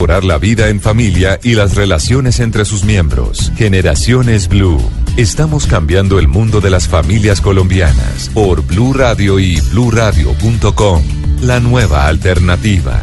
La vida en familia y las relaciones entre sus miembros. Generaciones Blue. Estamos cambiando el mundo de las familias colombianas por Blue Radio y bluradio.com. La nueva alternativa.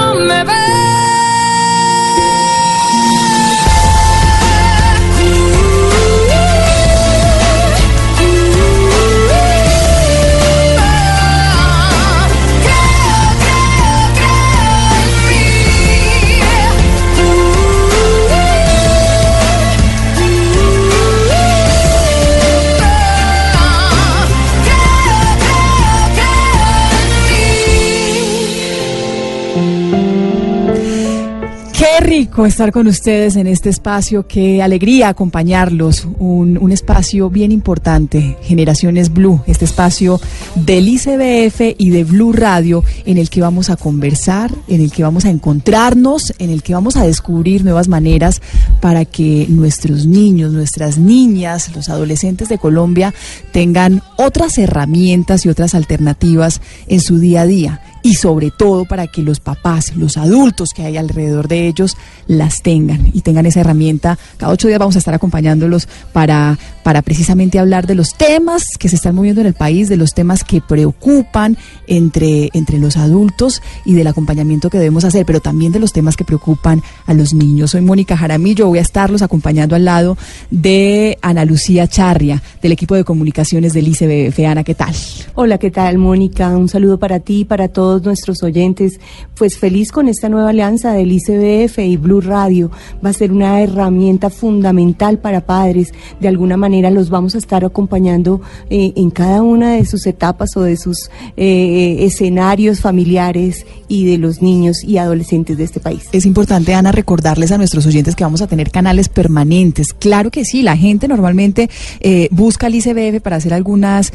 estar con ustedes en este espacio, qué alegría acompañarlos, un, un, espacio bien importante, Generaciones Blue, este espacio del ICBF y de Blue Radio en el que vamos a conversar, en el que vamos a encontrarnos, en el que vamos a descubrir nuevas maneras para que nuestros niños, nuestras niñas, los adolescentes de Colombia tengan otras herramientas y otras alternativas en su día a día y sobre todo para que los papás, los adultos que hay alrededor de ellos las tengan y tengan esa herramienta. Cada ocho días vamos a estar acompañándolos para, para precisamente hablar de los temas que se están moviendo en el país, de los temas que preocupan entre, entre los adultos y del acompañamiento que debemos hacer, pero también de los temas que preocupan a los niños. Soy Mónica Jaramillo, voy a estarlos acompañando al lado de Ana Lucía Charria, del equipo de comunicaciones del ICBF. Ana, ¿qué tal? Hola, ¿qué tal, Mónica? Un saludo para ti y para todos nuestros oyentes. Pues feliz con esta nueva alianza del ICBF y Blue Radio. Va a ser una herramienta fundamental para padres. De alguna manera los vamos a estar acompañando eh, en cada una de sus etapas o de sus eh, escenarios familiares y de los niños y adolescentes de este país. Es importante, Ana, recordarles a nuestros oyentes que vamos a tener canales permanentes. Claro que sí, la gente normalmente eh, busca al ICBF para hacer algunas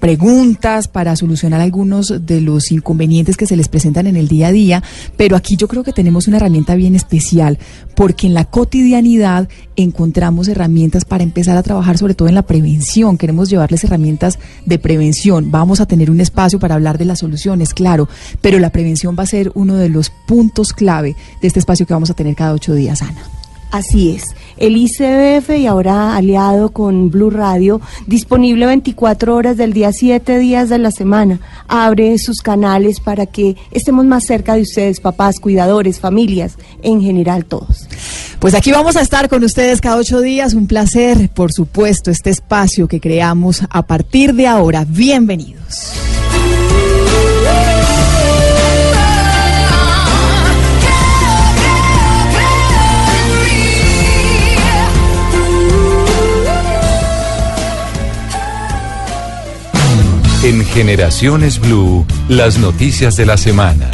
preguntas, para solucionar algunos de los inconvenientes que se les presentan en el día a día, pero aquí yo creo que tenemos una herramienta bien especial, porque en la cotidianidad encontramos herramientas para empezar a trabajar sobre todo en la prevención. Queremos llevarles herramientas de prevención. Vamos a tener un espacio para hablar de las soluciones, claro, pero la prevención va a ser uno de los puntos clave de este espacio que vamos a tener cada ocho días, Ana. Así es. El ICBF y ahora aliado con Blue Radio, disponible 24 horas del día, 7 días de la semana. Abre sus canales para que estemos más cerca de ustedes, papás, cuidadores, familias, en general todos. Pues aquí vamos a estar con ustedes cada ocho días. Un placer, por supuesto, este espacio que creamos a partir de ahora. Bienvenidos. En Generaciones Blue, las noticias de la semana.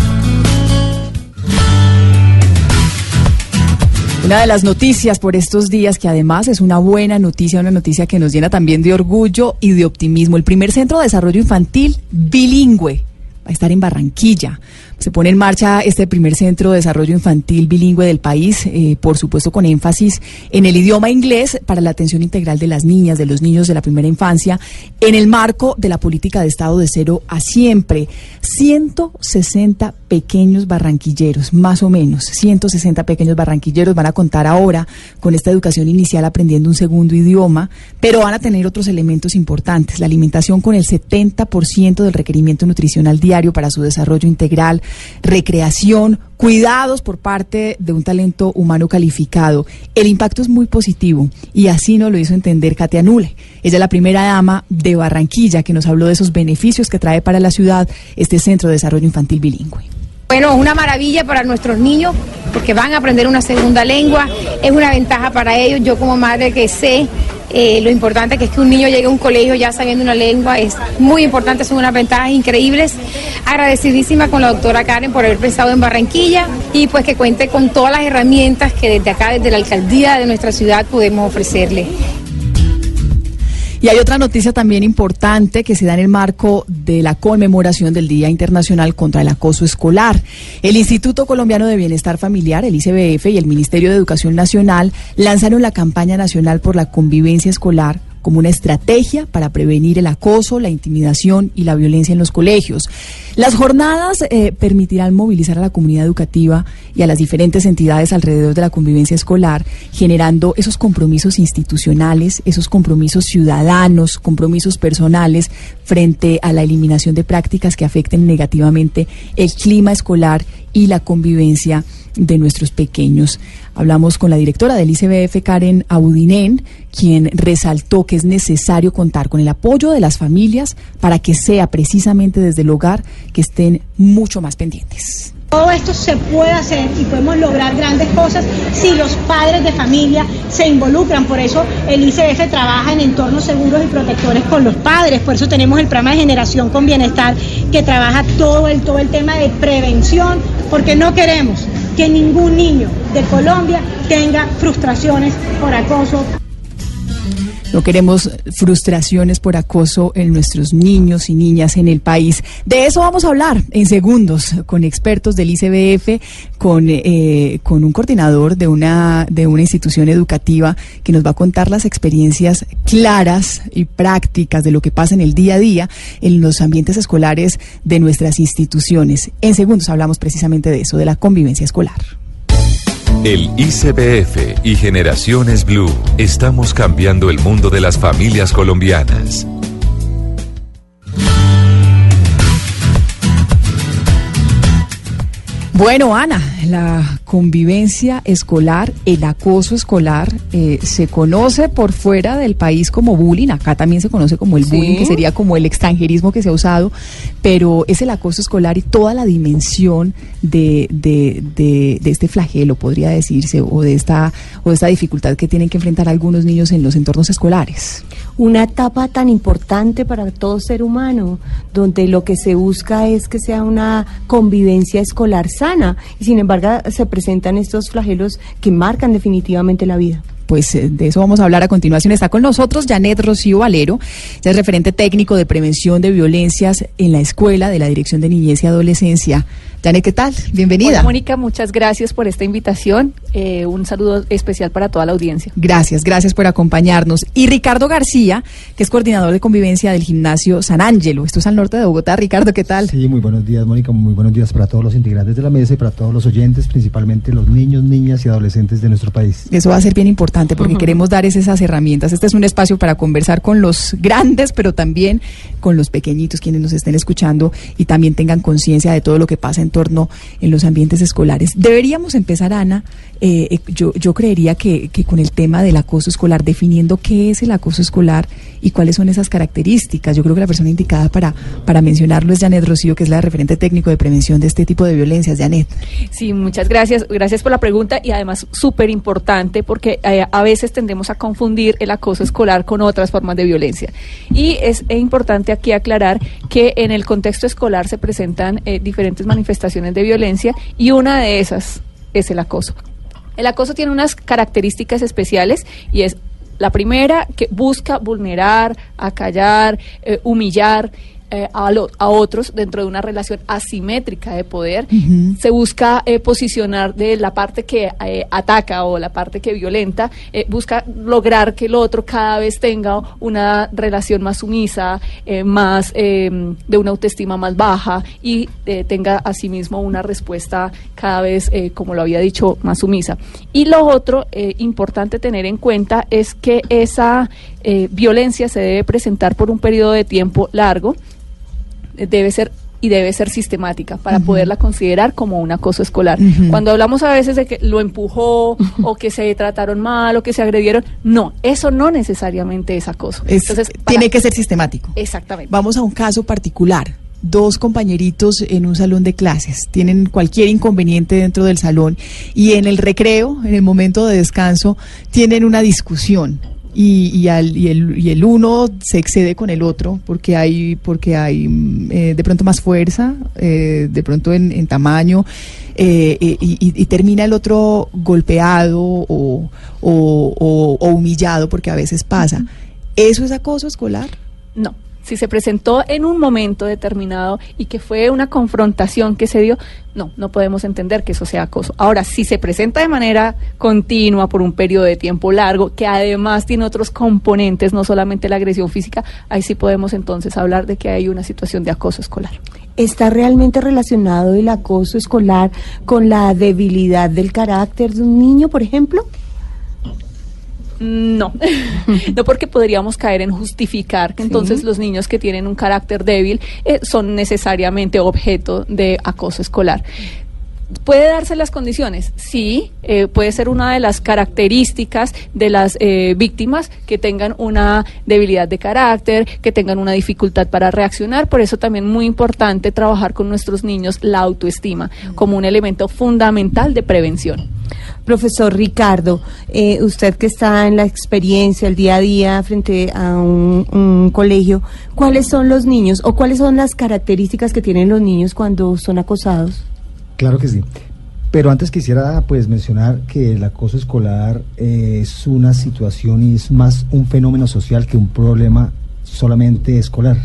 Una de las noticias por estos días, que además es una buena noticia, una noticia que nos llena también de orgullo y de optimismo. El primer centro de desarrollo infantil bilingüe va a estar en Barranquilla. Se pone en marcha este primer centro de desarrollo infantil bilingüe del país, eh, por supuesto con énfasis en el idioma inglés para la atención integral de las niñas, de los niños de la primera infancia, en el marco de la política de Estado de cero a siempre. 160 pequeños barranquilleros, más o menos, 160 pequeños barranquilleros van a contar ahora con esta educación inicial aprendiendo un segundo idioma, pero van a tener otros elementos importantes, la alimentación con el 70% del requerimiento nutricional diario para su desarrollo integral, recreación, cuidados por parte de un talento humano calificado. El impacto es muy positivo y así nos lo hizo entender Katia Nule. Ella es la primera dama de Barranquilla que nos habló de esos beneficios que trae para la ciudad este Centro de Desarrollo Infantil Bilingüe. Bueno, es una maravilla para nuestros niños porque van a aprender una segunda lengua, es una ventaja para ellos. Yo como madre que sé eh, lo importante que es que un niño llegue a un colegio ya sabiendo una lengua, es muy importante, son unas ventajas increíbles. Agradecidísima con la doctora Karen por haber pensado en Barranquilla y pues que cuente con todas las herramientas que desde acá, desde la alcaldía de nuestra ciudad podemos ofrecerle. Y hay otra noticia también importante que se da en el marco de la conmemoración del Día Internacional contra el Acoso Escolar. El Instituto Colombiano de Bienestar Familiar, el ICBF, y el Ministerio de Educación Nacional lanzaron la campaña nacional por la convivencia escolar como una estrategia para prevenir el acoso, la intimidación y la violencia en los colegios. Las jornadas eh, permitirán movilizar a la comunidad educativa y a las diferentes entidades alrededor de la convivencia escolar, generando esos compromisos institucionales, esos compromisos ciudadanos, compromisos personales frente a la eliminación de prácticas que afecten negativamente el clima escolar y la convivencia de nuestros pequeños. Hablamos con la directora del ICBF, Karen Audinen, quien resaltó que es necesario contar con el apoyo de las familias para que sea precisamente desde el hogar que estén mucho más pendientes. Todo esto se puede hacer y podemos lograr grandes cosas si los padres de familia se involucran. Por eso el ICF trabaja en entornos seguros y protectores con los padres. Por eso tenemos el programa de generación con bienestar que trabaja todo el, todo el tema de prevención, porque no queremos que ningún niño de Colombia tenga frustraciones por acoso. No queremos frustraciones por acoso en nuestros niños y niñas en el país. De eso vamos a hablar en segundos con expertos del ICBF, con, eh, con un coordinador de una, de una institución educativa que nos va a contar las experiencias claras y prácticas de lo que pasa en el día a día en los ambientes escolares de nuestras instituciones. En segundos hablamos precisamente de eso, de la convivencia escolar. El ICBF y Generaciones Blue estamos cambiando el mundo de las familias colombianas. Bueno, Ana, la convivencia escolar, el acoso escolar, eh, se conoce por fuera del país como bullying, acá también se conoce como el bullying, que sería como el extranjerismo que se ha usado, pero es el acoso escolar y toda la dimensión de, de, de, de este flagelo, podría decirse, o de, esta, o esta dificultad que tienen que enfrentar algunos niños en los entornos escolares una etapa tan importante para todo ser humano, donde lo que se busca es que sea una convivencia escolar sana y sin embargo se presentan estos flagelos que marcan definitivamente la vida pues eh, de eso vamos a hablar a continuación. Está con nosotros Janet Rocío Valero, ya es referente técnico de prevención de violencias en la escuela de la Dirección de Niñez y Adolescencia. Janet, ¿qué tal? Bienvenida. Hola, Mónica, muchas gracias por esta invitación. Eh, un saludo especial para toda la audiencia. Gracias, gracias por acompañarnos. Y Ricardo García, que es coordinador de convivencia del gimnasio San Ángelo. Esto es al norte de Bogotá. Ricardo, ¿qué tal? Sí, muy buenos días, Mónica. Muy buenos días para todos los integrantes de la mesa y para todos los oyentes, principalmente los niños, niñas y adolescentes de nuestro país. Eso va a ser bien importante porque queremos dar esas herramientas. Este es un espacio para conversar con los grandes, pero también con los pequeñitos, quienes nos estén escuchando y también tengan conciencia de todo lo que pasa en en los ambientes escolares. Deberíamos empezar, Ana, eh, eh, yo, yo creería que, que con el tema del acoso escolar, definiendo qué es el acoso escolar y cuáles son esas características. Yo creo que la persona indicada para, para mencionarlo es Janet Rocío, que es la referente técnico de prevención de este tipo de violencias. Janet. Sí, muchas gracias. Gracias por la pregunta y además súper importante porque eh, a veces tendemos a confundir el acoso escolar con otras formas de violencia. Y es importante aquí aclarar que en el contexto escolar se presentan diferentes manifestaciones de violencia y una de esas es el acoso. El acoso tiene unas características especiales y es la primera que busca vulnerar, acallar, eh, humillar eh, a, lo- a otros dentro de una relación asimétrica de poder. Se busca eh, posicionar de la parte que eh, ataca o la parte que violenta, busca lograr que el otro cada vez tenga una relación más sumisa, más de una autoestima más baja y tenga asimismo una respuesta cada vez, como lo había dicho, más sumisa. Y lo otro importante tener en cuenta es que esa eh, violencia se debe presentar por un periodo de tiempo largo eh, debe ser y debe ser sistemática para poderla considerar como un acoso escolar. Cuando hablamos a veces de que lo empujó o que se trataron mal o que se agredieron, no, eso no necesariamente es acoso. Es- Entonces, para- tiene que ser sistemático. Exactamente. Vamos a un caso particular. Dos compañeritos en un salón de clases tienen cualquier inconveniente dentro del salón y en el recreo, en el momento de descanso, tienen una discusión y, y, al- y el, y el uno se excede con el otro porque hay, porque hay mm, eh, de pronto más fuerza, eh, de pronto en, en tamaño. eh, y, termina el otro golpeado o, o- o- o humillado porque a veces pasa. ¿Eso es acoso escolar? No. Si se presentó en un momento determinado y que fue una confrontación que se dio, no, no podemos entender que eso sea acoso. Ahora, si se presenta de manera continua por un periodo de tiempo largo, que además tiene otros componentes, no solamente la agresión física, ahí sí podemos entonces hablar de que hay una situación de acoso escolar. ¿Está realmente relacionado el acoso escolar con la debilidad del carácter de un niño, por ejemplo? No, no porque podríamos caer en justificar que entonces los niños que tienen un carácter débil eh, son necesariamente objeto de acoso escolar. ¿Puede darse las condiciones? Sí, eh, puede ser una de las características de las eh, víctimas que tengan una debilidad de carácter, que tengan una dificultad para reaccionar. Por eso también muy importante trabajar con nuestros niños la autoestima como un elemento fundamental de prevención. Profesor Ricardo, eh, usted que está en la experiencia, el día a día frente a un, un colegio, ¿cuáles son los niños o cuáles son las características que tienen los niños cuando son acosados? Claro que sí. Pero antes quisiera pues mencionar que el acoso escolar eh, es una situación y es más un fenómeno social que un problema solamente escolar.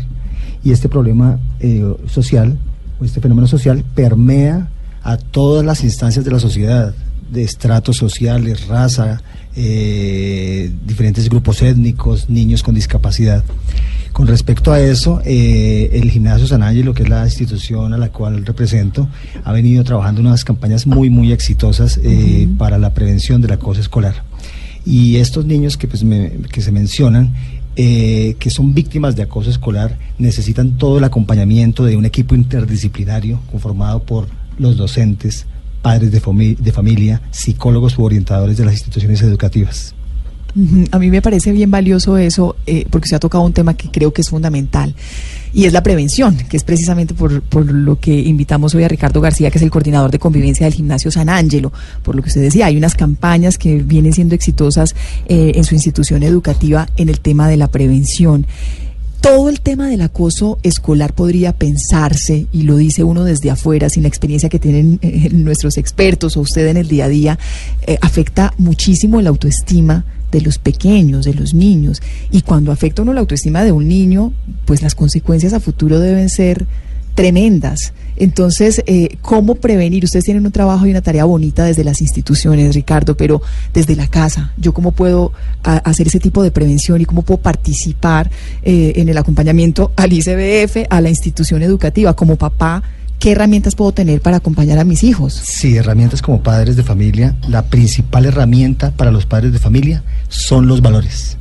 Y este problema eh, social, o este fenómeno social, permea a todas las instancias de la sociedad, de estratos sociales, raza, eh, diferentes grupos étnicos, niños con discapacidad. Con respecto a eso, eh, el Gimnasio San Ángelo, que es la institución a la cual represento, ha venido trabajando unas campañas muy, muy exitosas eh, para la prevención del acoso escolar. Y estos niños que, pues, me- que se mencionan, eh, que son víctimas de acoso escolar, necesitan todo el acompañamiento de un equipo interdisciplinario conformado por los docentes, padres de, fami- de familia, psicólogos u orientadores de las instituciones educativas. A mí me parece bien valioso eso, eh, porque se ha tocado un tema que creo que es fundamental, y es la prevención, que es precisamente por, por lo que invitamos hoy a Ricardo García, que es el coordinador de convivencia del gimnasio San Ángelo. Por lo que usted decía, hay unas campañas que vienen siendo exitosas eh, en su institución educativa en el tema de la prevención. Todo el tema del acoso escolar podría pensarse, y lo dice uno desde afuera, sin la experiencia que tienen eh, nuestros expertos o usted en el día a día, eh, afecta muchísimo la autoestima de los pequeños, de los niños. Y cuando afecta uno la autoestima de un niño, pues las consecuencias a futuro deben ser tremendas. Entonces, eh, ¿cómo prevenir? Ustedes tienen un trabajo y una tarea bonita desde las instituciones, Ricardo, pero desde la casa, ¿yo cómo puedo hacer ese tipo de prevención y cómo puedo participar eh, en el acompañamiento al ICBF, a la institución educativa? Como papá, ¿qué herramientas puedo tener para acompañar a mis hijos? Sí, herramientas como padres de familia, la principal herramienta para los padres de familia son los valores.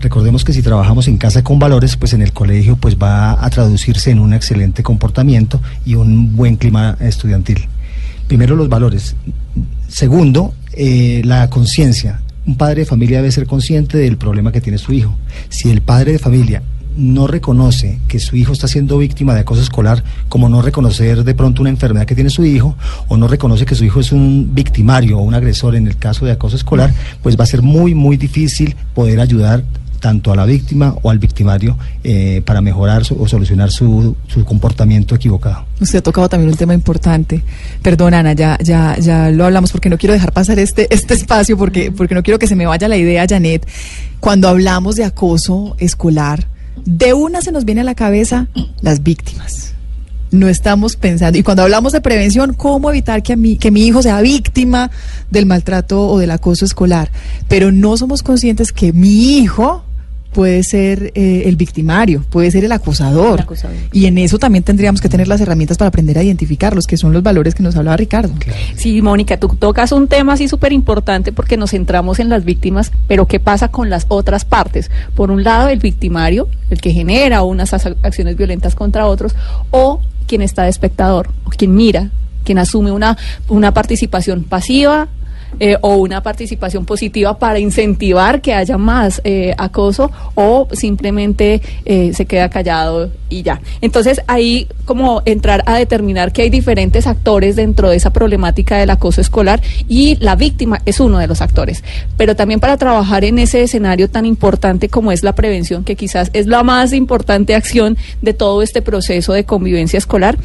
Recordemos que si trabajamos en casa con valores, pues en el colegio pues va a traducirse en un excelente comportamiento y un buen clima estudiantil. Primero los valores. Segundo, eh, la conciencia. Un padre de familia debe ser consciente del problema que tiene su hijo. Si el padre de familia no reconoce que su hijo está siendo víctima de acoso escolar, como no reconocer de pronto una enfermedad que tiene su hijo, o no reconoce que su hijo es un victimario o un agresor en el caso de acoso escolar, pues va a ser muy, muy difícil poder ayudar tanto a la víctima o al victimario eh, para mejorar su- o solucionar su, su comportamiento equivocado. Usted ha tocado también un tema importante. Perdón, Ana, ya, ya, ya lo hablamos porque no quiero dejar pasar este, este espacio porque, porque no quiero que se me vaya la idea, Janet. Cuando hablamos de acoso escolar, de una se nos viene a la cabeza las víctimas. No estamos pensando, y cuando hablamos de prevención, ¿cómo evitar que, a mí, que mi hijo sea víctima del maltrato o del acoso escolar? Pero no somos conscientes que mi hijo puede ser eh, el victimario, puede ser el acusador. El acusador. Y en eso también tendríamos que tener las herramientas para aprender a identificarlos, que son los valores que nos hablaba Ricardo. Sí, Mónica, tú tocas un tema así súper importante porque nos centramos en las víctimas, pero ¿qué pasa con las otras partes? Por un lado, el victimario, el que genera unas as- acciones violentas contra otros, o quien está de espectador, o quien mira, quien asume una, una participación pasiva, eh, o una participación positiva para incentivar que haya más eh, acoso o simplemente eh, se queda callado y ya. Entonces ahí como entrar a determinar que hay diferentes actores dentro de esa problemática del acoso escolar y la víctima es uno de los actores. Pero también para trabajar en ese escenario tan importante como es la prevención, que quizás es la más importante acción de todo este proceso de convivencia escolar,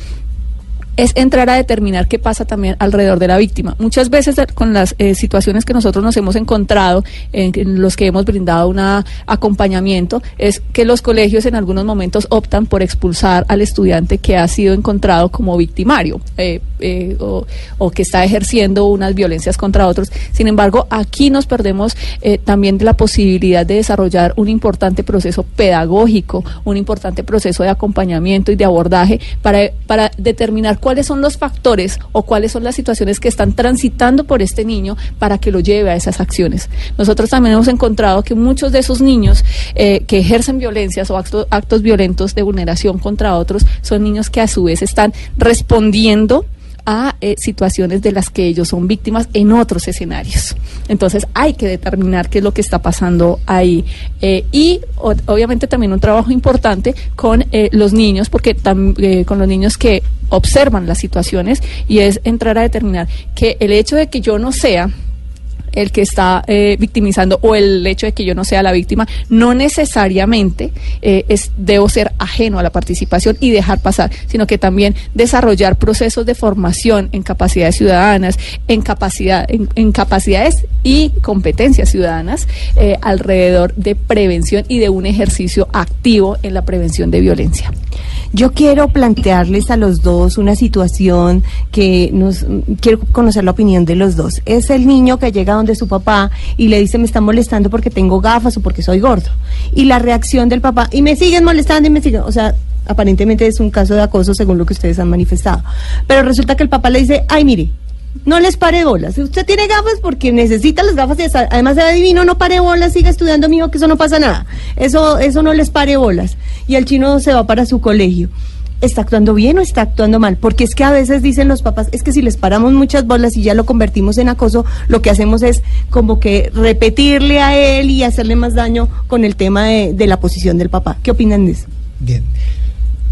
es entrar a determinar qué pasa también alrededor de la víctima. Muchas veces eh, con las eh, situaciones que nosotros nos hemos encontrado, en, en los que hemos brindado un acompañamiento, es que los colegios en algunos momentos optan por expulsar al estudiante que ha sido encontrado como victimario eh, eh, o, que está ejerciendo unas violencias contra otros. Sin embargo, aquí nos perdemos también de la posibilidad de desarrollar un importante proceso pedagógico, un importante proceso de acompañamiento y de abordaje para, para determinar cuáles son los factores o cuáles son las situaciones que están transitando por este niño para que lo lleve a esas acciones. Nosotros también hemos encontrado que muchos de esos niños eh, que ejercen violencias o actos, actos violentos de vulneración contra otros son niños que a su vez están respondiendo a eh, situaciones de las que ellos son víctimas en otros escenarios. Entonces hay que determinar qué es lo que está pasando ahí. Eh, y obviamente también un trabajo importante con eh, los niños, porque eh, con los niños que observan las situaciones y es entrar a determinar que el hecho de que yo no sea el que está eh, victimizando o el hecho de que yo no sea la víctima, no necesariamente eh, es, debo ser ajeno a la participación y dejar pasar, sino que también desarrollar procesos de formación en capacidades ciudadanas, en, capacidad, en, capacidades y competencias ciudadanas eh, alrededor de prevención y de un ejercicio activo en la prevención de violencia. Yo quiero plantearles a los dos una situación que nos quiero conocer la opinión de los dos. Es el niño que llega donde su papá y le dice me están molestando porque tengo gafas o porque soy gordo. Y la reacción del papá, y me siguen molestando y me siguen, o sea, aparentemente es un caso de acoso según lo que ustedes han manifestado. Pero resulta que el papá le dice, ay mire, no les pare bolas. Usted tiene gafas porque necesita las gafas y además se ve divino, no pare bolas, siga estudiando, mijo, que eso no pasa nada. Eso, eso no les pare bolas. Y el chino se va para su colegio. ¿Está actuando bien o está actuando mal? Porque es que a veces dicen los papás, es que si les paramos muchas bolas y ya lo convertimos en acoso, lo que hacemos es como que repetirle a él y hacerle más daño con el tema de, la posición del papá. ¿Qué opinan de eso? Bien.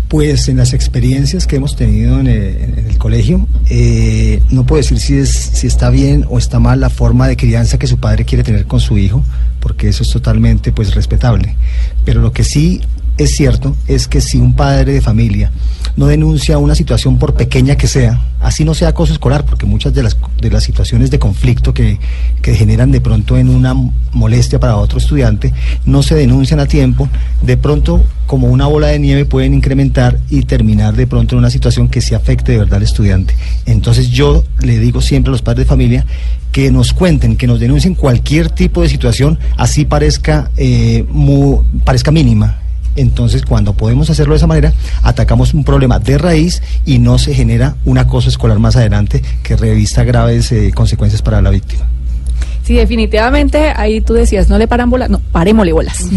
Pues en las experiencias que hemos tenido en el, en el colegio, eh, no puedo decir si, es, si está bien o está mal la forma de crianza que su padre quiere tener con su hijo, porque eso es totalmente pues respetable. Pero lo que sí es cierto es que si un padre de familia no denuncia una situación por pequeña que sea, así no sea acoso escolar, porque muchas de las, de las situaciones de conflicto que, que generan de pronto en una molestia para otro estudiante no se denuncian a tiempo, de pronto como una bola de nieve pueden incrementar y terminar de pronto en una situación que se afecte de verdad al estudiante. Entonces yo le digo siempre a los padres de familia que nos cuenten, que nos denuncien cualquier tipo de situación, así parezca, eh, mu- parezca mínima. Entonces, cuando podemos hacerlo de esa manera, atacamos un problema de raíz y no se genera un acoso escolar más adelante que revista graves eh, consecuencias para la víctima. Sí, definitivamente ahí tú decías, no le paran bolas, no, parémosle bolas.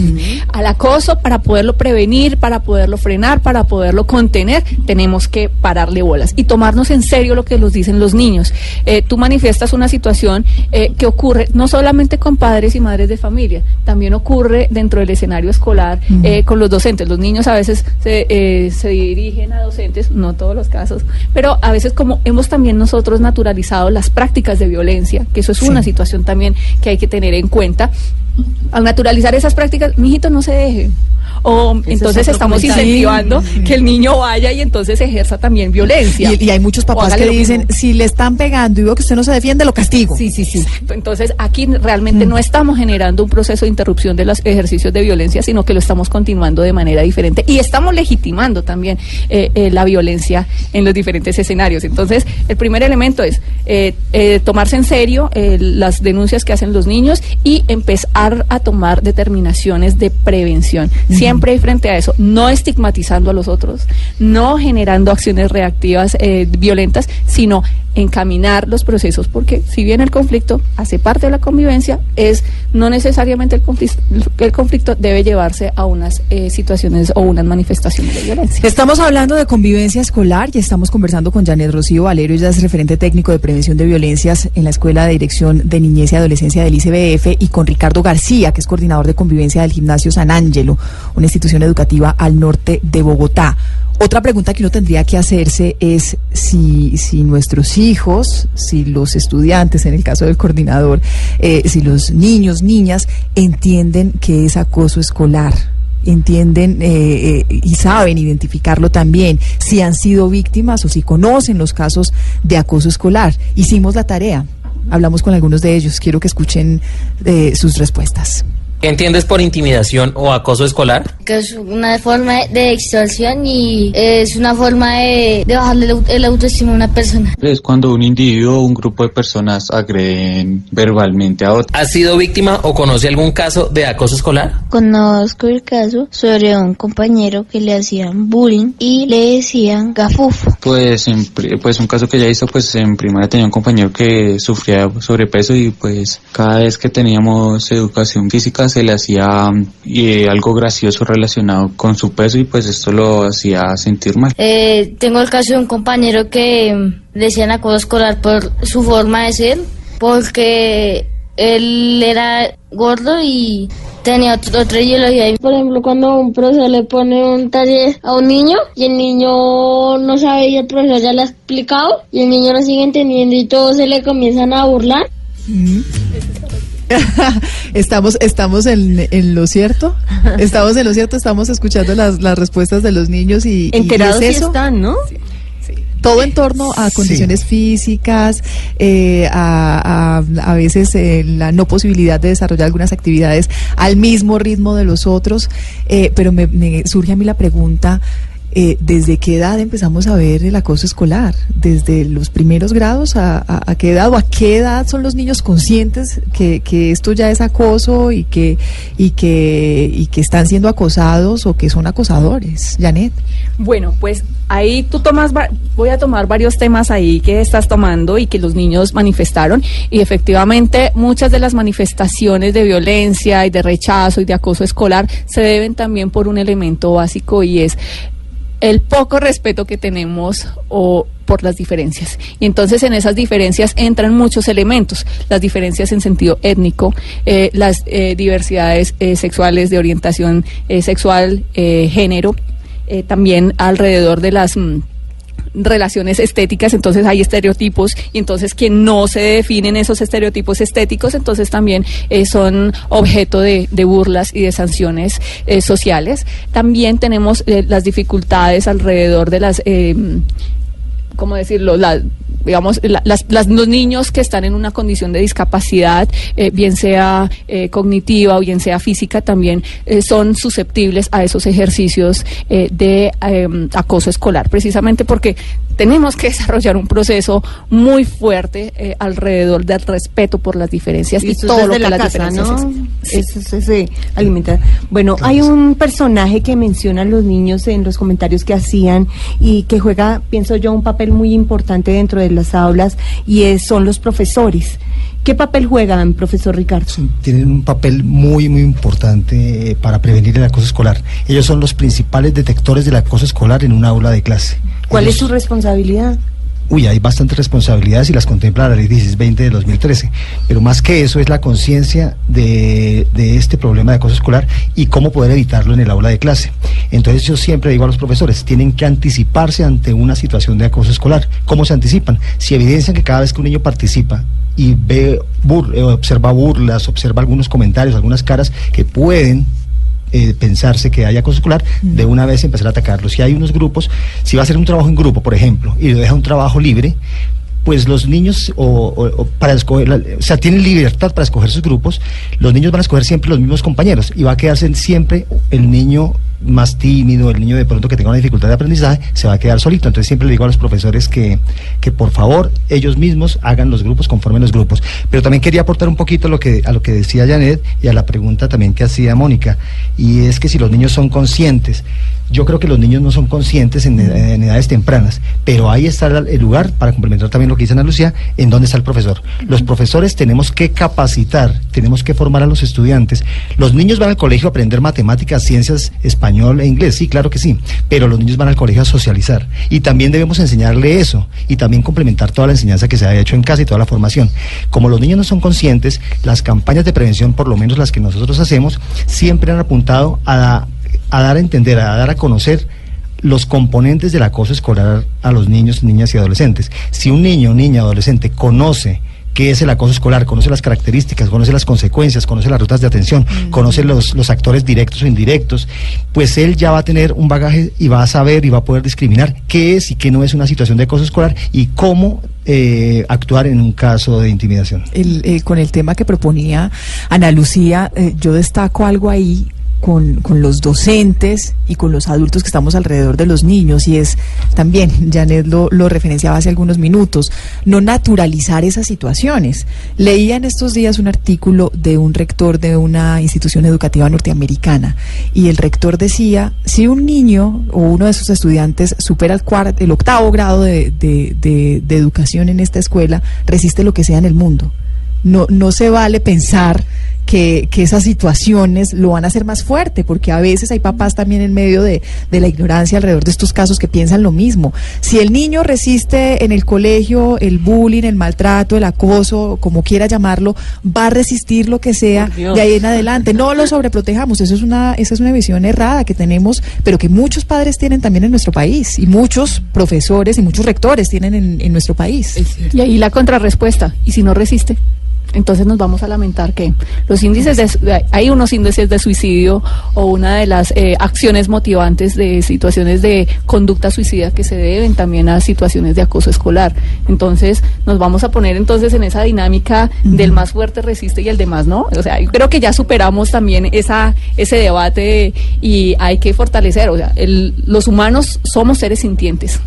Al acoso, para poderlo prevenir, para poderlo frenar, para poderlo contener, tenemos que pararle bolas y tomarnos en serio lo que nos dicen los niños. Eh, tú manifiestas una situación eh, que ocurre no solamente con padres y madres de familia, también ocurre dentro del escenario escolar eh, con los docentes. Los niños a veces se, eh, se dirigen a docentes, no todos los casos, pero a veces como hemos también nosotros naturalizado las prácticas de violencia, que eso es una situación también que hay que tener en cuenta. Al naturalizar esas prácticas, mijito, no se deje. O entonces estamos incentivando que el niño vaya y entonces ejerza también violencia. Y, y hay muchos papás que dicen, si le están pegando y veo que usted no se defiende, lo castigo. Sí, sí, sí. Exacto. Entonces aquí realmente Mm. no estamos generando un proceso de interrupción de los ejercicios de violencia, sino que lo estamos continuando de manera diferente y estamos legitimando también eh, eh, la violencia en los diferentes escenarios. Entonces, el primer elemento es eh, eh, tomarse en serio eh, las denuncias que hacen los niños y empezar a tomar determinaciones de prevención. Siempre frente a eso, no estigmatizando a los otros, no generando acciones reactivas eh, violentas, sino encaminar los procesos, porque si bien el conflicto hace parte de la convivencia, es no necesariamente el conflicto, el conflicto debe llevarse a unas eh, situaciones o unas manifestaciones de violencia. Estamos hablando de convivencia escolar y estamos conversando con Janet Rocío Valero, ella es referente técnico de prevención de violencias en la Escuela de Dirección de Niñez y Adolescencia del ICBF y con Ricardo García, que es coordinador de convivencia del Gimnasio San Ángelo, una institución educativa al norte de Bogotá. Otra pregunta que uno tendría que hacerse es si, si nuestros hijos, si los estudiantes, en el caso del coordinador, eh, si los niños, niñas, entienden que es acoso escolar entienden eh, eh, y saben identificarlo también, si han sido víctimas o si conocen los casos de acoso escolar. Hicimos la tarea, hablamos con algunos de ellos, quiero que escuchen eh, sus respuestas. ¿Qué entiendes por intimidación o acoso escolar? Que es una forma de extorsión y es una forma de, de bajarle el, au- el autoestima a una persona. Es cuando un individuo o un grupo de personas agreden verbalmente a otro. ¿Has sido víctima o conoce algún caso de acoso escolar? Conozco el caso sobre un compañero que le hacían bullying y le decían gafufo. Pues, en pues un caso que ya hizo, pues en primaria tenía un compañero que sufría sobrepeso y pues cada vez que teníamos educación física se le hacía y, algo gracioso relacionado con su peso y pues esto lo hacía sentir mal. Eh, tengo el caso de un compañero que mm, decían acoso escolar por su forma de ser, porque él era gordo y tenía otro, otra ideología. Por ejemplo, cuando un profesor le pone un taller a un niño y el niño no sabe y el profesor ya le ha explicado y el niño no sigue entendiendo y todos se le comienzan a burlar. estamos estamos en, en lo cierto, estamos en lo cierto, estamos escuchando las, las respuestas de los niños y, y Enterados es sí eso. están, ¿no? todo en torno a condiciones físicas, eh, a, a, a veces eh, la no posibilidad de desarrollar algunas actividades al mismo ritmo de los otros. Eh, pero me, me surge a mí la pregunta, eh, ¿desde qué edad empezamos a ver el acoso escolar? ¿Desde los primeros grados? ¿A, a, qué edad o a qué edad son los niños conscientes que, que esto ya es acoso y que, y, que, y que están siendo acosados o que son acosadores? Janet. Bueno, pues ahí tú tomas, voy a tomar varios temas ahí que estás tomando y que los niños manifestaron y efectivamente muchas de las manifestaciones de violencia y de rechazo y de acoso escolar se deben también por un elemento básico y es el poco respeto que tenemos o por las diferencias. Y entonces en esas diferencias entran muchos elementos, las diferencias en sentido étnico, eh, las eh, diversidades eh, sexuales de orientación sexual, género, también alrededor de las... mm, relaciones estéticas, entonces hay estereotipos y entonces quien no se definen esos estereotipos estéticos, entonces también eh, son objeto de, burlas y de sanciones eh, sociales. También tenemos eh, las dificultades alrededor de las... ¿cómo decirlo? La, digamos, los niños que están en una condición de discapacidad, eh, bien sea eh, cognitiva o bien sea física, también eh, son susceptibles a esos ejercicios eh, de acoso escolar, precisamente porque tenemos que desarrollar un proceso muy fuerte eh, alrededor del respeto por las diferencias y, eso todo lo que la las casa, diferencias ¿no? Sí. Eso es ese alimentar. Bueno, hay un personaje que mencionan los niños en los comentarios que hacían y que juega, pienso yo, un papel muy importante dentro de las aulas y es, son los profesores. ¿Qué papel juegan, profesor Ricardo? tienen un papel muy, muy importante eh, para prevenir el acoso escolar. Ellos son los principales detectores del acoso escolar en un aula de clase. ¿Cuál es su responsabilidad? Uy, hay bastantes responsabilidades y las contempla la ley 1620 de 2013. Pero más que eso es la conciencia de, de este problema de acoso escolar y cómo poder evitarlo en el aula de clase. Entonces yo siempre digo a los profesores, tienen que anticiparse ante una situación de acoso escolar. ¿Cómo se anticipan? Si evidencian que cada vez que un niño participa y ve, bur- eh, observa burlas, observa algunos comentarios, algunas caras que pueden eh, pensarse que hay acoso escolar, de una vez empezar a atacarlos. Si hay unos grupos, si va a ser un trabajo en grupo, por ejemplo, y lo deja un trabajo libre, pues los niños o, o- o para escoger, la- o sea, tienen libertad para escoger sus grupos, los niños van a escoger siempre los mismos compañeros y va a quedarse siempre el niño más tímido, el niño de pronto que tenga una dificultad de aprendizaje, se va a quedar solito. Entonces siempre le digo a los profesores que, que por favor ellos mismos hagan los grupos, conformen los grupos. Pero también quería aportar un poquito a lo que, a lo que decía Janet y a la pregunta también que hacía Mónica, y es que si los niños son conscientes, yo creo que los niños no son conscientes en, en edades tempranas, pero ahí está el lugar, para complementar también lo que dice Ana Lucía, en dónde está el profesor. Los profesores tenemos que capacitar, tenemos que formar a los estudiantes. Los niños van al colegio a aprender matemáticas, ciencias, español e inglés, sí, claro que sí, pero los niños van al colegio a socializar y también debemos enseñarle eso y también complementar toda la enseñanza que se ha hecho en casa y toda la formación. Como los niños no son conscientes, las campañas de prevención, por lo menos las que nosotros hacemos, siempre han apuntado a, a dar a entender, a dar a conocer los componentes del acoso escolar a los niños, niñas y adolescentes. Si un niño, niña, adolescente conoce qué es el acoso escolar, conoce las características, conoce las consecuencias, conoce las rutas de atención, conoce los, los actores directos o indirectos, pues él ya va a tener un bagaje y va a saber y va a poder discriminar qué es y qué no es una situación de acoso escolar y cómo eh, actuar en un caso de intimidación. el, eh, con el tema que proponía Ana Lucía, eh, yo destaco algo ahí con, los docentes y con los adultos que estamos alrededor de los niños y es también, Janet lo, lo referenciaba hace algunos minutos, no naturalizar esas situaciones. Leía en estos días un artículo de un rector de una institución educativa norteamericana y el rector decía, si un niño o uno de sus estudiantes supera el, cuart- el octavo grado de, de- de- de educación en esta escuela, resiste lo que sea en el mundo. No, no se vale pensar que, que esas situaciones lo van a hacer más fuerte, porque a veces hay papás también en medio de, de la ignorancia alrededor de estos casos que piensan lo mismo. Si el niño resiste en el colegio el bullying, el maltrato, el acoso, como quiera llamarlo, va a resistir lo que sea de ahí en adelante. No lo sobreprotejamos, eso es una, esa es una visión errada que tenemos, pero que muchos padres tienen también en nuestro país, y muchos profesores y muchos rectores tienen en, en nuestro país. Y ahí la contrarrespuesta, y si no resiste, entonces nos vamos a lamentar que los índices de, hay unos índices de suicidio o una de las eh, acciones motivantes de situaciones de conducta suicida que se deben también a situaciones de acoso escolar. Entonces nos vamos a poner entonces en esa dinámica del más fuerte resiste y el demás no. O sea, yo creo que ya superamos también esa ese debate y hay que fortalecer, o sea, el- los humanos somos seres sintientes.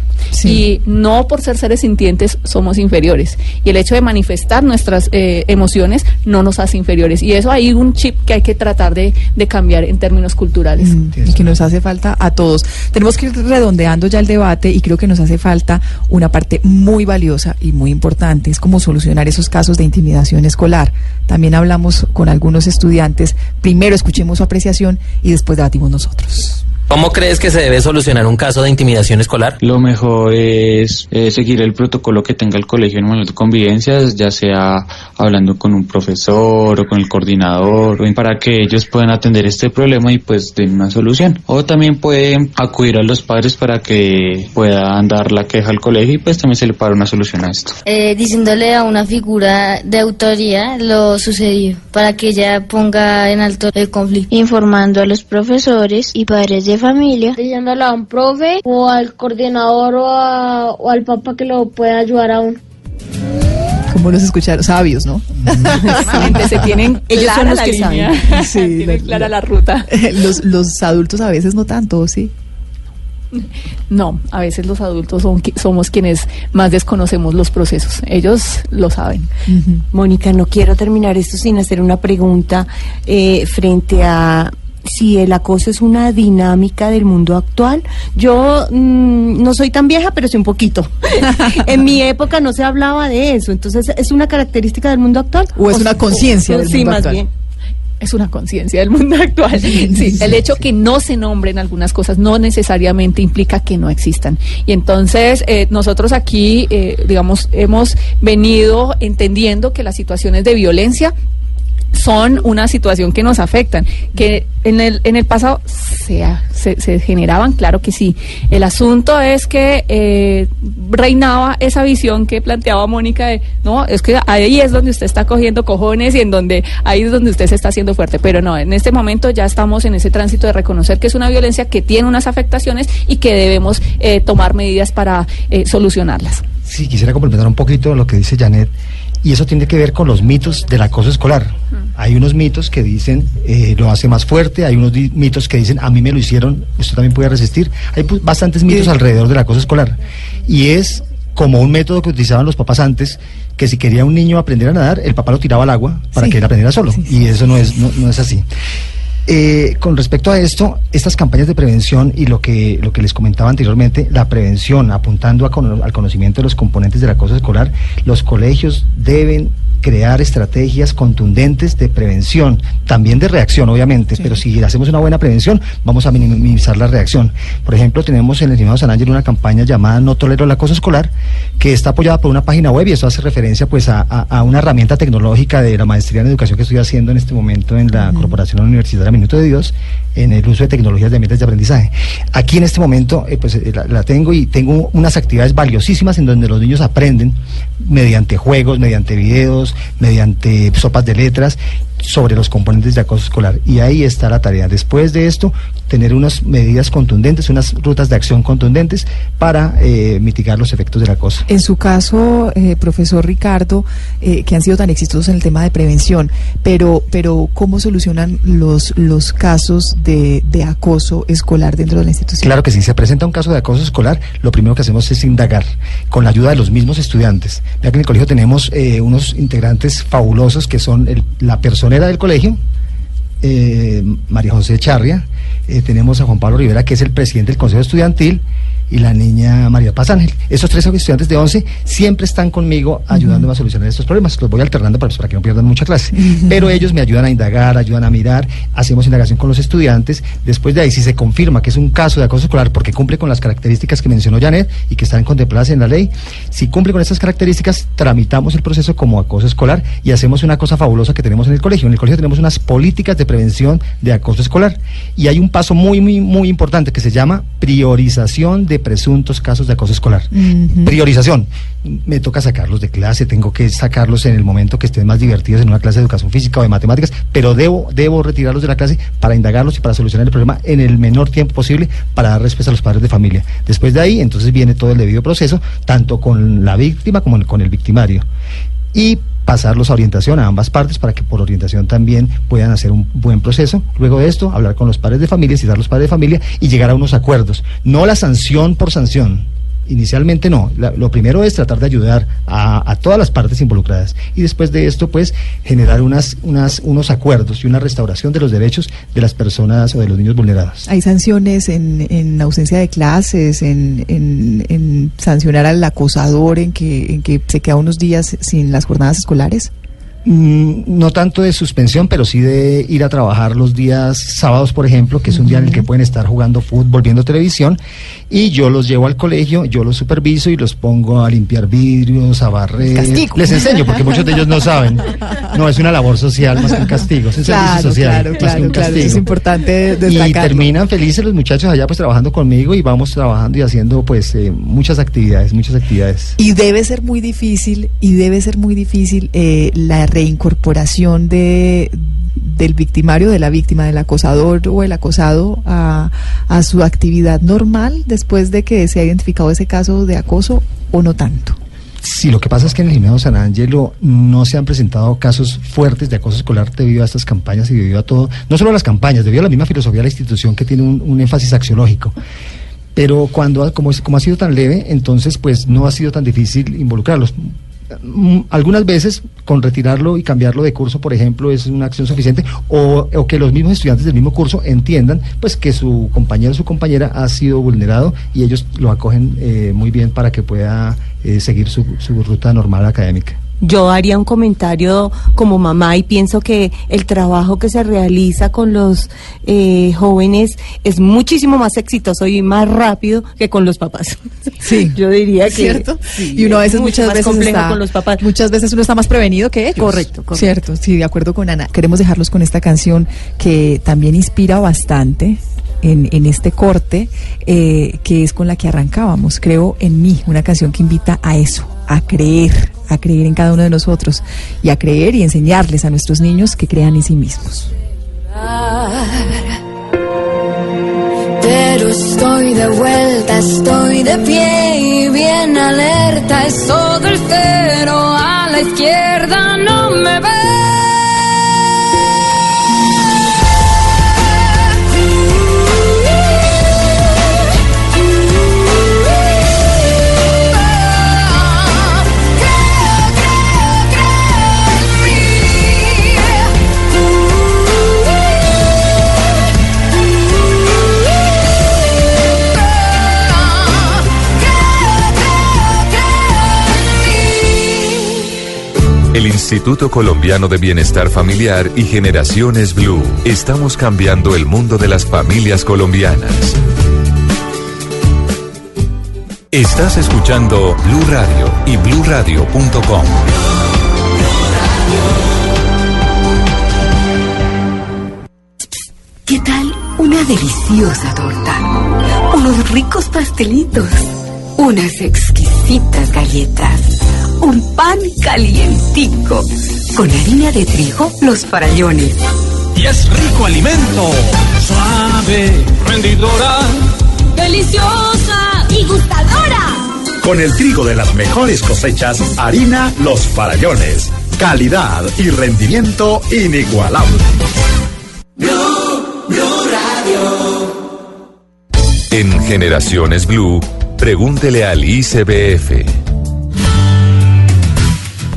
Y no por ser seres sintientes somos inferiores. Y el hecho de manifestar nuestras eh, emociones no nos hace inferiores. Y eso hay un chip que hay que tratar de, cambiar en términos culturales. y que nos hace falta a todos. Tenemos que ir redondeando ya el debate y creo que nos hace falta una parte muy valiosa y muy importante, es cómo solucionar esos casos de intimidación escolar. También hablamos con algunos estudiantes, primero escuchemos su apreciación y después debatimos nosotros. ¿Cómo crees que se debe solucionar un caso de intimidación escolar? Lo mejor es eh, seguir el protocolo que tenga el colegio en el momento de convivencias, ya sea hablando con un profesor o con el coordinador, para que ellos puedan atender este problema y pues den una solución. O también pueden acudir a los padres para que puedan dar la queja al colegio y pues también se le para una solución a esto. Eh, diciéndole a una figura de autoría lo sucedido para que ella ponga en alto el conflicto. informando a los profesores y padres de familia, diciéndole a un profe o al coordinador o, a- o al papá que lo pueda ayudar a uno. ¿Cómo los escucharon? Sabios, ¿no? Exactamente, se tienen Ellos son clara los la que línea, saben. Sí, tienen la- clara la ruta. los, los adultos a veces no tanto, ¿sí? No, a veces los adultos son, somos quienes más desconocemos los procesos. Ellos lo saben. Mónica, no quiero terminar esto sin hacer una pregunta eh, frente a si el acoso es una dinámica del mundo actual. Yo mm, no soy tan vieja, pero sí un poquito. en mi época no se hablaba de eso. Entonces, ¿es una característica del mundo actual? ¿O es una conciencia del sí, mundo más actual? bien. Es una conciencia del mundo actual. Sí, el hecho que no se nombren algunas cosas no necesariamente implica que no existan. Y entonces eh, nosotros aquí, eh, digamos, hemos venido entendiendo que las situaciones de violencia son una situación que nos afectan. Que en el, en el pasado se, se, generaban, claro que sí. El asunto es que eh, reinaba esa visión que planteaba Mónica de, no, es que ahí es donde usted está cogiendo cojones y en donde ahí es donde usted se está haciendo fuerte. Pero no, en este momento ya estamos en ese tránsito de reconocer que es una violencia que tiene unas afectaciones y que debemos eh, tomar medidas para eh, solucionarlas. Sí, quisiera complementar un poquito lo que dice Janet, y eso tiene que ver con los mitos del acoso escolar. Hay unos mitos que dicen eh, lo hace más fuerte, hay unos mitos que dicen a mí me lo hicieron, usted también puede resistir. Hay pues, bastantes mitos alrededor del acoso escolar. Y es como un método que utilizaban los papás antes, que si quería un niño aprender a nadar, el papá lo tiraba al agua para que él aprendiera solo. Y eso no es, no, no es así. Eh, con respecto a esto, estas campañas de prevención y lo que, lo que les comentaba anteriormente, la prevención apuntando a al conocimiento de los componentes del acoso escolar, los colegios deben crear estrategias contundentes de prevención, también de reacción, obviamente, pero si hacemos una buena prevención, vamos a minimizar la reacción. Por ejemplo, tenemos en el Gimnasio San Ángel una campaña llamada No Tolero el Acoso Escolar, que está apoyada por una página web y eso hace referencia pues a, a- a una herramienta tecnológica de la maestría en educación que estoy haciendo en este momento en la Corporación Universitaria Minuto de Dios, en el uso de tecnologías de ambientes de aprendizaje. Aquí en este momento eh, pues eh, la, la tengo y tengo unas actividades valiosísimas en donde los niños aprenden mediante juegos, mediante videos, mediante sopas de letras sobre los componentes de acoso escolar. Y ahí está la tarea. Después de esto, tener unas medidas contundentes, unas rutas de acción contundentes para eh, mitigar los efectos del acoso. En su caso, eh, profesor Ricardo, eh, que han sido tan exitosos en el tema de prevención, pero, pero ¿cómo solucionan los, los casos de, de acoso escolar dentro de la institución? Claro que sí, se presenta un caso de acoso escolar, lo primero que hacemos es indagar con la ayuda de los mismos estudiantes. Ya que en el colegio tenemos unos integrantes fabulosos que son el- la del colegio, eh, María José Charria, eh, tenemos a Juan Pablo Rivera, que es el presidente del Consejo Estudiantil, y la niña María Paz Ángel. Esos tres estudiantes de 11 siempre están conmigo ayudándome a solucionar estos problemas. Los voy alternando para, pues, para que no pierdan mucha clase. Pero ellos me ayudan a indagar, ayudan a mirar, hacemos indagación con los estudiantes. Después de ahí, si se confirma que es un caso de acoso escolar porque cumple con las características que mencionó Janet y que están contempladas en la ley, si cumple con estas características, tramitamos el proceso como acoso escolar y hacemos una cosa fabulosa que tenemos en el colegio. En el colegio tenemos unas políticas de prevención de acoso escolar y hay un paso muy, muy, muy importante que se llama priorización de presuntos casos de acoso escolar. Priorización. Me toca sacarlos de clase, tengo que sacarlos en el momento que estén más divertidos en una clase de educación física o de matemáticas, pero debo, debo retirarlos de la clase para indagarlos y para solucionar el problema en el menor tiempo posible para dar respuesta a los padres de familia. Después de ahí, entonces viene todo el debido proceso, tanto con la víctima como con el victimario. Y pasarlos a orientación a ambas partes para que por orientación también puedan hacer un buen proceso. Luego de esto, hablar con los padres de familia, citar los padres de familia y llegar a unos acuerdos. No la sanción por sanción. Inicialmente no. La- lo primero es tratar de ayudar a, a todas las partes involucradas. Y después de esto, pues, generar unas, unas, unos acuerdos y una restauración de los derechos de las personas o de los niños vulnerados. ¿Hay sanciones en, en ausencia de clases, en, en, en sancionar al acosador, en que, en que se queda unos días sin las jornadas escolares? Mm, no tanto de suspensión, pero sí de ir a trabajar los días sábados, por ejemplo, que es un día en el que pueden estar jugando fútbol, viendo televisión, y yo los llevo al colegio, yo los superviso y los pongo a limpiar vidrios, a barrer. Castigo. Les enseño, porque muchos de ellos no saben. No, es una labor social más que un castigo, es un Claro, servicio social. claro, más que claro, un claro, eso castigo. es importante Y destacarlo. terminan felices los muchachos allá pues trabajando conmigo y vamos trabajando y haciendo pues eh, muchas actividades, muchas actividades. Y debe ser muy difícil, y debe ser muy difícil eh, la reincorporación de del victimario, de la víctima, del acosador o el acosado a, a su actividad normal después de que se ha identificado ese caso de acoso o no tanto. Sí, lo que pasa es que en el gimnasio San Angelo no se han presentado casos fuertes de acoso escolar debido a estas campañas y debido a todo, no solo a las campañas, debido a la misma filosofía de la institución que tiene un, un énfasis axiológico. Pero cuando, como, como ha sido tan leve, entonces pues no ha sido tan difícil involucrarlos. Mm, Algunas veces con retirarlo y cambiarlo de curso, por ejemplo, es una acción suficiente, o, que los mismos estudiantes del mismo curso entiendan pues que su compañero o su compañera ha sido vulnerado y ellos lo acogen eh, muy bien para que pueda eh, seguir su ruta normal académica. Yo haría un comentario como mamá y pienso que el trabajo que se realiza con los eh, jóvenes es muchísimo más exitoso y más rápido que con los papás. Sí, yo diría que cierto. sí, y uno a es veces mucho muchas más veces complejo está, con los papás. muchas veces uno está más prevenido que ellos. Correcto, correcto. Cierto, sí, de acuerdo con Ana. Queremos dejarlos con esta canción que también inspira bastante. En, en este corte, eh, que es con la que arrancábamos, creo en mí, una canción que invita a eso, a creer, a creer en cada uno de nosotros y a creer y enseñarles a nuestros niños que crean en sí mismos. Pero estoy de vuelta, estoy de pie y bien alerta. Es todo el cero a la izquierda, no me ve. Instituto Colombiano de Bienestar Familiar y Generaciones Blue. Estamos cambiando el mundo de las familias colombianas. Estás escuchando Blue Radio y bluradio.com. ¿Qué tal una deliciosa torta? Unos ricos pastelitos, unas exquisitas galletas, un pan calientico, con harina de trigo, los farallones. Y es rico alimento, suave, rendidora. ¡Deliciosa y gustadora! Con el trigo de las mejores cosechas, harina Los Farallones. Calidad y rendimiento inigualable. En Generaciones Blue, pregúntele al ICBF.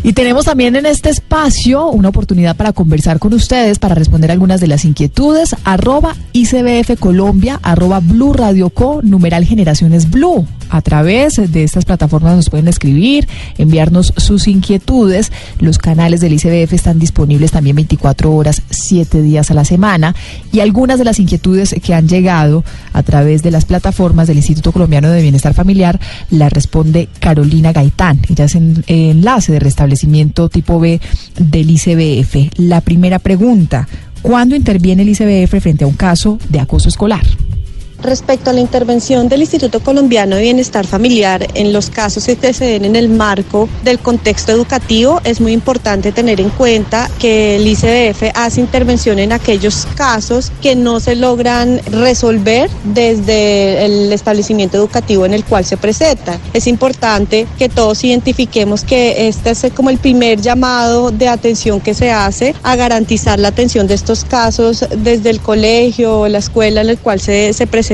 Y tenemos también en este espacio una oportunidad para conversar con ustedes, para responder algunas de las inquietudes. Arroba ICBF Colombia, arroba Blue Radio Co, numeral Generaciones Blue. A través de estas plataformas nos pueden escribir, enviarnos sus inquietudes. Los canales del ICBF están disponibles también 24 horas, 7 días a la semana. Y algunas de las inquietudes que han llegado a través de las plataformas del Instituto Colombiano de Bienestar Familiar las responde Carolina Gaitán. Ella es en, enlace de restablecimiento tipo B del ICBF. La primera pregunta, ¿cuándo interviene el ICBF frente a un caso de acoso escolar? Respecto a la intervención del Instituto Colombiano de Bienestar Familiar en los casos que se den en el marco del contexto educativo, es muy importante tener en cuenta que el ICBF hace intervención en aquellos casos que no se logran resolver desde el establecimiento educativo en el cual se presenta. Es importante que todos identifiquemos que este es como el primer llamado de atención que se hace a garantizar la atención de estos casos desde el colegio o la escuela en el cual se, se presenta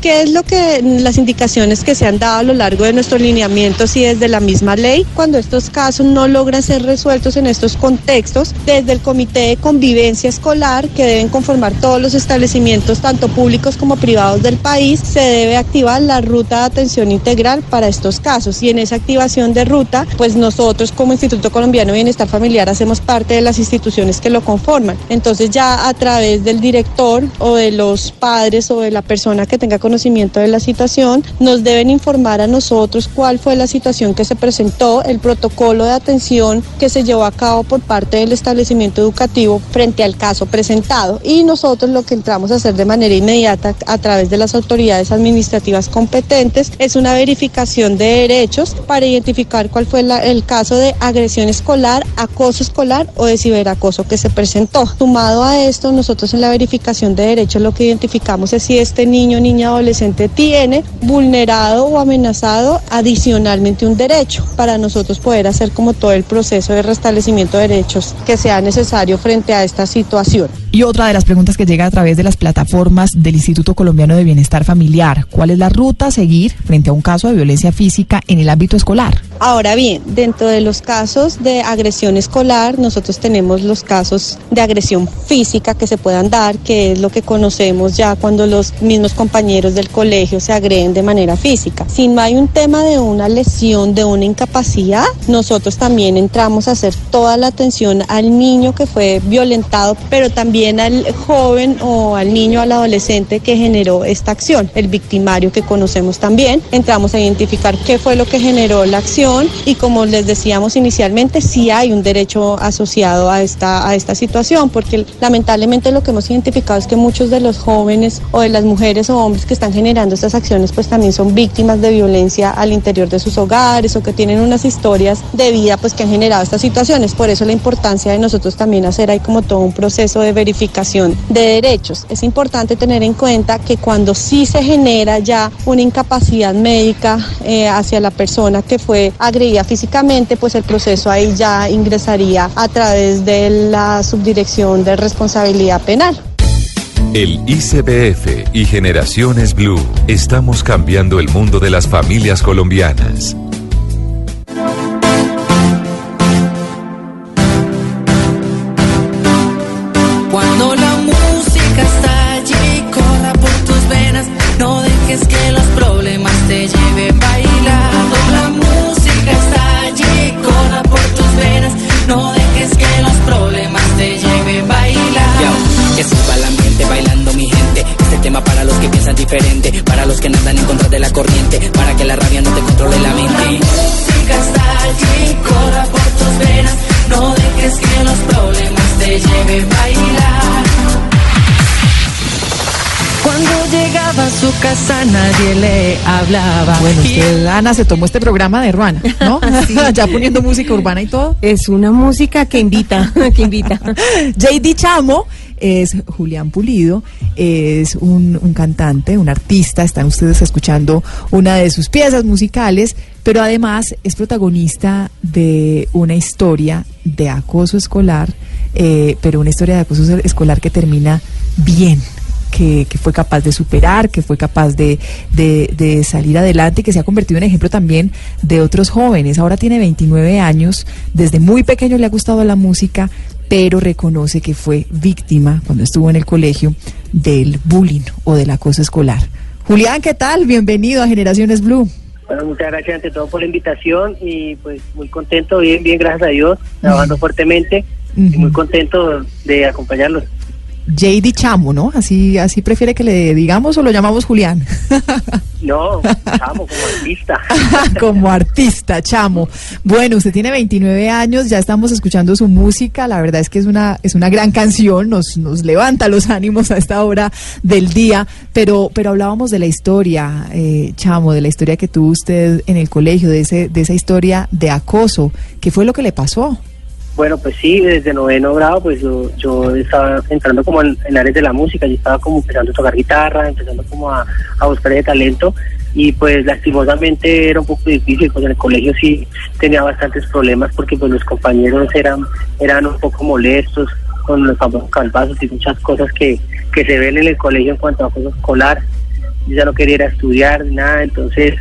¿Qué es lo que las indicaciones que se han dado a lo largo de nuestros lineamientos y desde la misma ley? Cuando estos casos no logran ser resueltos en estos contextos, desde el Comité de Convivencia Escolar, que deben conformar todos los establecimientos, tanto públicos como privados del país, se debe activar la ruta de atención integral para estos casos. Y en esa activación de ruta, pues nosotros como Instituto Colombiano de Bienestar Familiar hacemos parte de las instituciones que lo conforman. Entonces ya a través del director o de los padres o de la persona que tenga conocimiento de la situación, nos deben informar a nosotros cuál fue la situación que se presentó, el protocolo de atención que se llevó a cabo por parte del establecimiento educativo frente al caso presentado. Y nosotros lo que entramos a hacer de manera inmediata a través de las autoridades administrativas competentes es una verificación de derechos para identificar cuál fue la, el caso de agresión escolar, acoso escolar o de ciberacoso que se presentó. Sumado a esto, nosotros en la verificación de derechos lo que identificamos es si este niño niño, niña, adolescente tiene vulnerado o amenazado adicionalmente un derecho para nosotros poder hacer como todo el proceso de restablecimiento de derechos que sea necesario frente a esta situación. Y otra de las preguntas que llega a través de las plataformas del Instituto Colombiano de Bienestar Familiar, ¿cuál es la ruta a seguir frente a un caso de violencia física en el ámbito escolar? Ahora bien, dentro de los casos de agresión escolar, nosotros tenemos los casos de agresión física que se puedan dar, que es lo que conocemos ya cuando los mismos compañeros del colegio se agreden de manera física. Si no hay un tema de una lesión, de una incapacidad, nosotros también entramos a hacer toda la atención al niño que fue violentado, pero también al joven o al niño, al adolescente que generó esta acción, el victimario que conocemos también. Entramos a identificar qué fue lo que generó la acción y como les decíamos inicialmente, sí hay un derecho asociado a esta, a esta situación, porque lamentablemente lo que hemos identificado es que muchos de los jóvenes o de las mujeres o hombres que están generando estas acciones pues también son víctimas de violencia al interior de sus hogares o que tienen unas historias de vida pues que han generado estas situaciones. Por eso la importancia de nosotros también hacer ahí como todo un proceso de verificación de derechos. Es importante tener en cuenta que cuando sí se genera ya una incapacidad médica eh, hacia la persona que fue agredida físicamente, pues el proceso ahí ya ingresaría a través de la subdirección de responsabilidad penal. El ICBF y Generaciones Blue estamos cambiando el mundo de las familias colombianas. Llegaba a su casa nadie le hablaba. Bueno, usted, Ana, se tomó este programa de Ruana, ¿no? ya poniendo música urbana y todo. Es una música que invita, que invita. JD Chamo es Julián Pulido, es un, cantante, un artista, están ustedes escuchando una de sus piezas musicales, pero además es protagonista de una historia de acoso escolar, eh, pero una historia de acoso escolar que termina bien. Que, fue capaz de superar, que fue capaz de, de, salir adelante y que se ha convertido en ejemplo también de otros jóvenes. Ahora tiene 29 años, desde muy pequeño le ha gustado la música, pero reconoce que fue víctima cuando estuvo en el colegio del bullying o del acoso escolar. Julián, ¿qué tal? Bienvenido a Generaciones Blue. Bueno, muchas gracias ante todo por la invitación y pues muy contento, bien, bien, gracias a Dios, trabajando fuertemente y muy contento de acompañarlos. JD Chamo, ¿no? Así, así prefiere que le digamos o lo llamamos Julián. No, Chamo, como artista. como artista, Chamo. Bueno, usted tiene 29 años, ya estamos escuchando su música, la verdad es que es una, es una gran canción, nos, nos levanta los ánimos a esta hora del día, pero, pero hablábamos de la historia, eh, Chamo, de la historia que tuvo usted en el colegio, de, ese, de esa historia de acoso. ¿Qué fue lo que le pasó? Bueno, pues sí, desde noveno grado, pues yo, yo estaba entrando como en, áreas de la música, yo estaba como empezando a tocar guitarra, empezando como a, buscar ese talento y pues lastimosamente era un poco difícil, pues en el colegio sí tenía bastantes problemas porque pues los compañeros eran, eran un poco molestos con los famosos calvazos y muchas cosas que, que se ven en el colegio en cuanto a cosas escolar. Yo ya no quería ir a estudiar, nada, entonces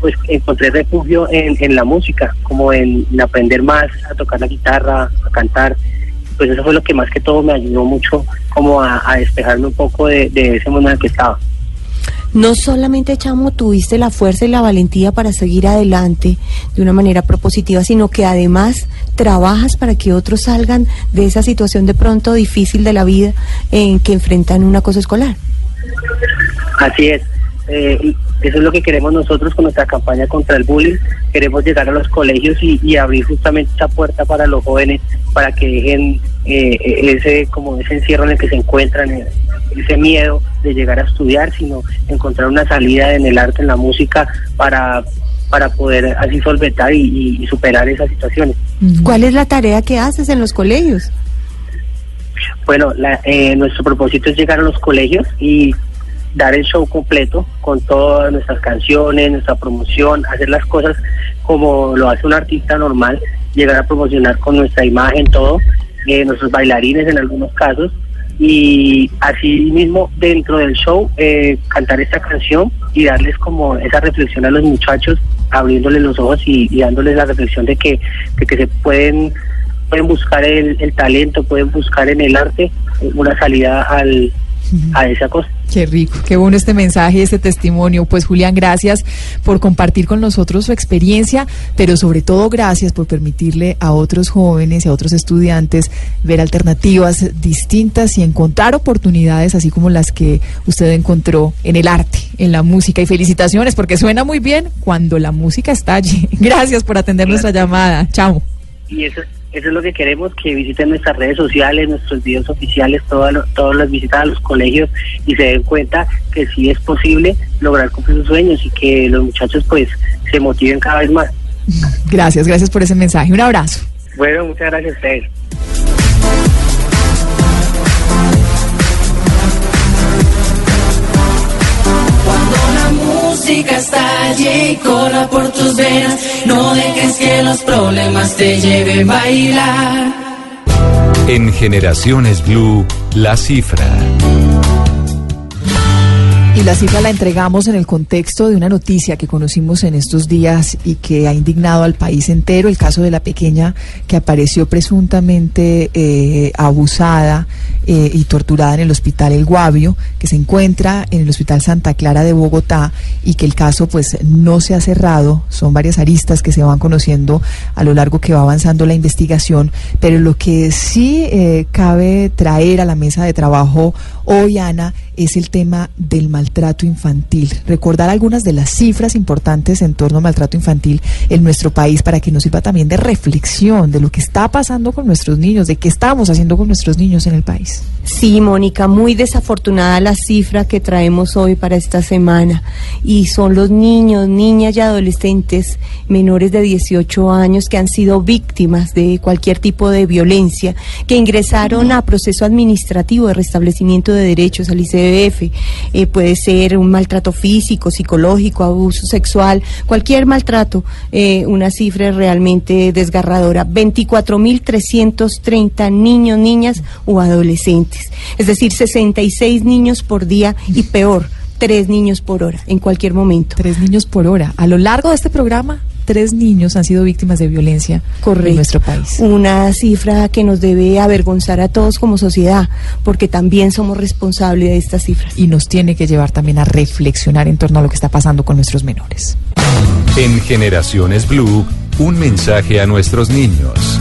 pues encontré refugio en, en la música, como en, aprender más a tocar la guitarra, a cantar. Pues eso fue lo que más que todo me ayudó mucho como a, despejarme un poco de, ese mundo en el que estaba. No solamente, Chamo, tuviste la fuerza y la valentía para seguir adelante de una manera propositiva, sino que además trabajas para que otros salgan de esa situación de pronto difícil de la vida en que enfrentan una cosa escolar. Así es. Eh, eso es lo que queremos nosotros con nuestra campaña contra el bullying. Queremos llegar a los colegios y, abrir justamente esa puerta para los jóvenes para que dejen eh, ese como ese encierro en el que se encuentran, eh, ese miedo de llegar a estudiar, sino encontrar una salida en el arte, en la música para para poder así solventar y, superar esas situaciones. ¿Cuál es la tarea que haces en los colegios? Bueno, nuestro propósito es llegar a los colegios y dar el show completo con todas nuestras canciones, nuestra promoción, hacer las cosas como lo hace un artista normal, llegar a promocionar con nuestra imagen, todo, eh, nuestros bailarines en algunos casos, y así mismo dentro del show eh, cantar esta canción y darles como esa reflexión a los muchachos, abriéndoles los ojos y, y dándoles la reflexión de que, de que se pueden pueden buscar el, el talento, pueden buscar en el arte una salida al, a esa cosa. Qué rico, qué bueno este mensaje, este testimonio. Pues Julián, gracias por compartir con nosotros su experiencia, pero sobre todo gracias por permitirle a otros jóvenes y a otros estudiantes ver alternativas distintas y encontrar oportunidades así como las que usted encontró en el arte, en la música. Y felicitaciones porque suena muy bien cuando la música está allí. Gracias por atender nuestra llamada. Chao. Y eso, eso es lo que queremos, que visiten nuestras redes sociales, nuestros videos oficiales, todas todas las visitas a los colegios y se den cuenta que sí es posible lograr cumplir sus sueños y que los muchachos pues se motiven cada vez más. Gracias, gracias por ese mensaje. Un abrazo. Bueno, muchas gracias a ustedes. Música y corra por tus venas, no dejes que los problemas te lleven a bailar. En Generaciones Blue, la cifra. Y la cifra la entregamos en el contexto de una noticia que conocimos en estos días y que ha indignado al país entero, el caso de la pequeña que apareció presuntamente eh, abusada eh, y torturada en el hospital El Guavio, que se encuentra en el hospital Santa Clara de Bogotá y que el caso pues no se ha cerrado, son varias aristas que se van conociendo a lo largo que va avanzando la investigación, pero lo que sí eh, cabe traer a la mesa de trabajo hoy, Ana, es el tema del maltrato infantil. Recordar algunas de las cifras importantes en torno al maltrato infantil en nuestro país para que nos sirva también de reflexión de lo que está pasando con nuestros niños, de qué estamos haciendo con nuestros niños en el país. Sí, Mónica, muy desafortunada la cifra que traemos hoy para esta semana. Y son los niños, niñas y adolescentes menores de 18 años que han sido víctimas de cualquier tipo de violencia, que ingresaron a proceso administrativo de restablecimiento de derechos al ICBF. Eh, puede ser un maltrato físico, psicológico, abuso sexual, cualquier maltrato, eh, una cifra realmente desgarradora. 24.330 niños, niñas o adolescentes. Es decir, 66 niños por día y peor, tres niños por hora, en cualquier momento. Tres niños por hora. A lo largo de este programa, tres niños han sido víctimas de violencia en nuestro país. Una cifra que nos debe avergonzar a todos como sociedad, porque también somos responsables de estas cifras. Y nos tiene que llevar también a reflexionar en torno a lo que está pasando con nuestros menores. En Generaciones Blue, un mensaje a nuestros niños.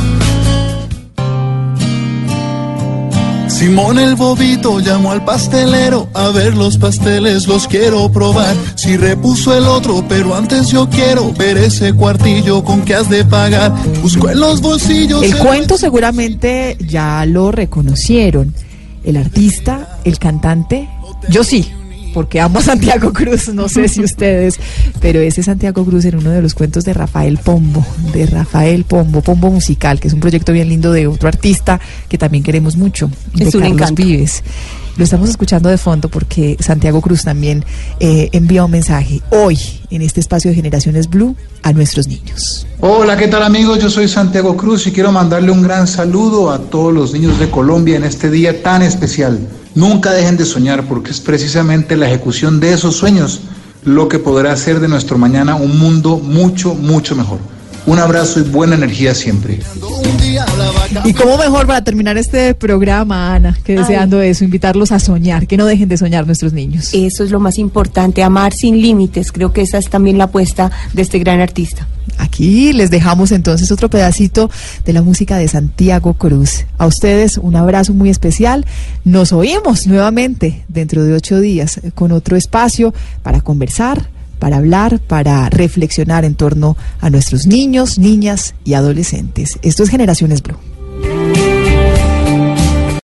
Simón el bobito llamó al pastelero, a ver los pasteles los quiero probar. Si repuso el otro, pero antes yo quiero ver ese cuartillo con que has de pagar. Busco en los bolsillos. El cuento seguramente ya lo reconocieron. El artista, el cantante, yo sí, porque amo a Santiago Cruz, no sé si ustedes, pero ese Santiago Cruz en uno de los cuentos de Rafael Pombo, de Rafael Pombo, Pombo Musical, que es un proyecto bien lindo de otro artista que también queremos mucho, de Es un Carlos encanto. Vives. Lo estamos escuchando de fondo porque Santiago Cruz también eh, envía un mensaje hoy en este espacio de Generaciones Blue a nuestros niños. Hola, ¿qué tal amigos? Yo soy Santiago Cruz y quiero mandarle un gran saludo a todos los niños de Colombia en este día tan especial. Nunca dejen de soñar porque es precisamente la ejecución de esos sueños lo que podrá hacer de nuestro mañana un mundo mucho, mucho mejor. Un abrazo y buena energía siempre. Y cómo mejor para terminar este programa, Ana, que deseando eso, invitarlos a soñar, que no dejen de soñar nuestros niños. Eso es lo más importante, amar sin límites. Creo que esa es también la apuesta de este gran artista. Aquí les dejamos entonces otro pedacito de la música de Santiago Cruz. A ustedes un abrazo muy especial. Nos oímos nuevamente dentro de ocho días con otro espacio para conversar, para hablar, para reflexionar en torno a nuestros niños, niñas y adolescentes. Esto es Generaciones Blue.